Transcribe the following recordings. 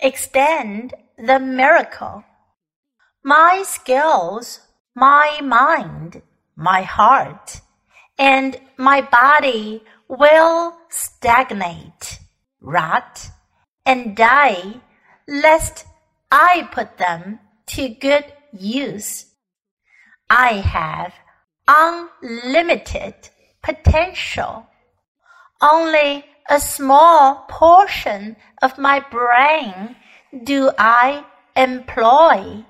extend the miracle. My skills, my mind, my heart, and my body will stagnate, rot, and die, lest I put them to good use. I have unlimited potential. Only a small portion of my brain do I employ.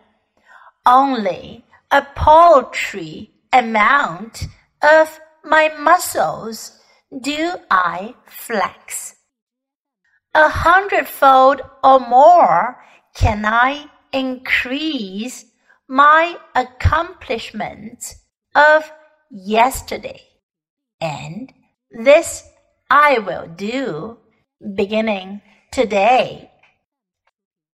Only a paltry amount of my muscles do I flex. A hundredfold or more can I increase my accomplishments of yesterday. And this I will do beginning today.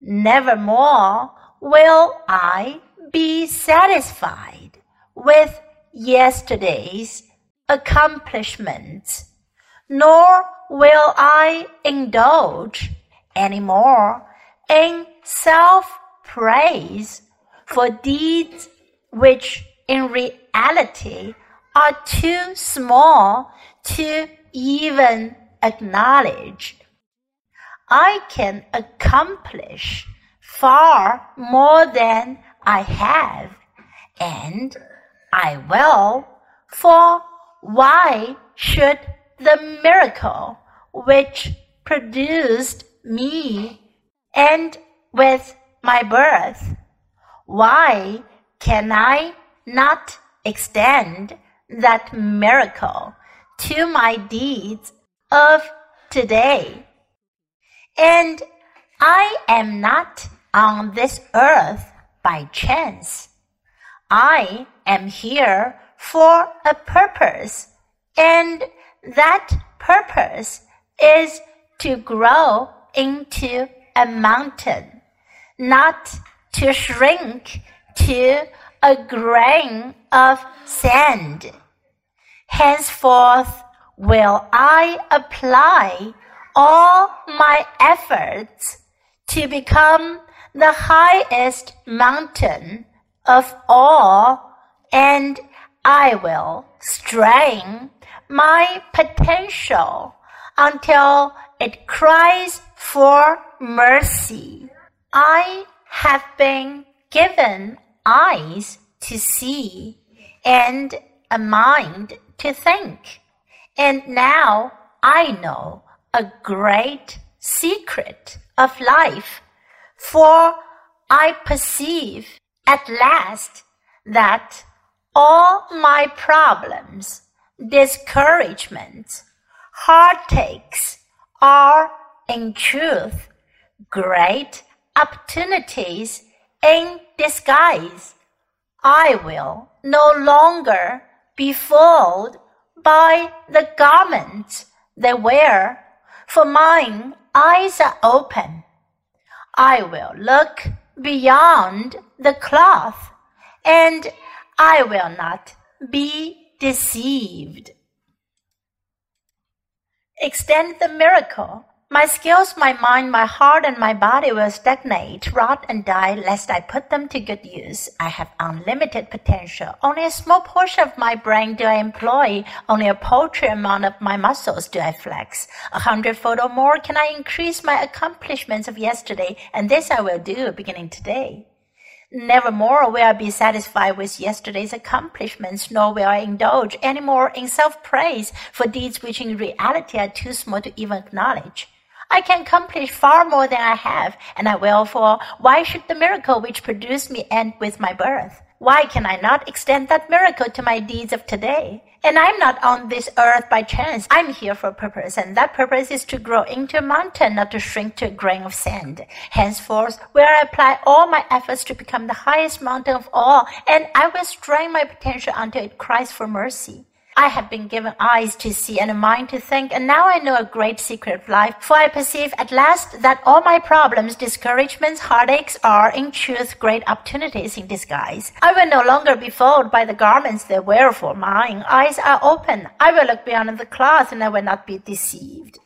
Nevermore will I be satisfied with yesterday's accomplishments, nor will I indulge any more in self praise for deeds which in reality are too small to even acknowledge. I can accomplish far more than I have, and I will, for why should the miracle which produced me end with my birth? Why can I not extend that miracle to my deeds of today? And I am not on this earth by chance. I am here for a purpose, and that purpose is to grow into a mountain, not to shrink to a grain of sand. Henceforth will I apply all my efforts to become the highest mountain of all, and I will strain my potential until it cries for mercy. I have been given eyes to see and a mind to think. And now I know a great secret of life, for I perceive at last that all my problems, discouragements, heartaches are in truth great opportunities in disguise. I will no longer be fooled by the garments they wear, for mine eyes are open. I will look beyond the cloth, and I will not be deceived. Extend the miracle my skills, my mind, my heart, and my body will stagnate, rot, and die lest I put them to good use. I have unlimited potential. Only a small portion of my brain do I employ. Only a paltry amount of my muscles do I flex. A hundredfold or more can I increase my accomplishments of yesterday, and this I will do beginning today. Nevermore will I be satisfied with yesterday's accomplishments, nor will I indulge any more in self praise for deeds which in reality are too small to even acknowledge. I can accomplish far more than I have, and I will, for why should the miracle which produced me end with my birth? Why can I not extend that miracle to my deeds of today? And I'm not on this earth by chance. I'm here for a purpose, and that purpose is to grow into a mountain, not to shrink to a grain of sand. Henceforth, will I apply all my efforts to become the highest mountain of all, and I will strain my potential until it cries for mercy. I have been given eyes to see and a mind to think, and now I know a great secret of life, for I perceive at last that all my problems, discouragements, heartaches are in truth great opportunities in disguise. I will no longer be fooled by the garments they wear, for mine eyes are open. I will look beyond the cloth, and I will not be deceived.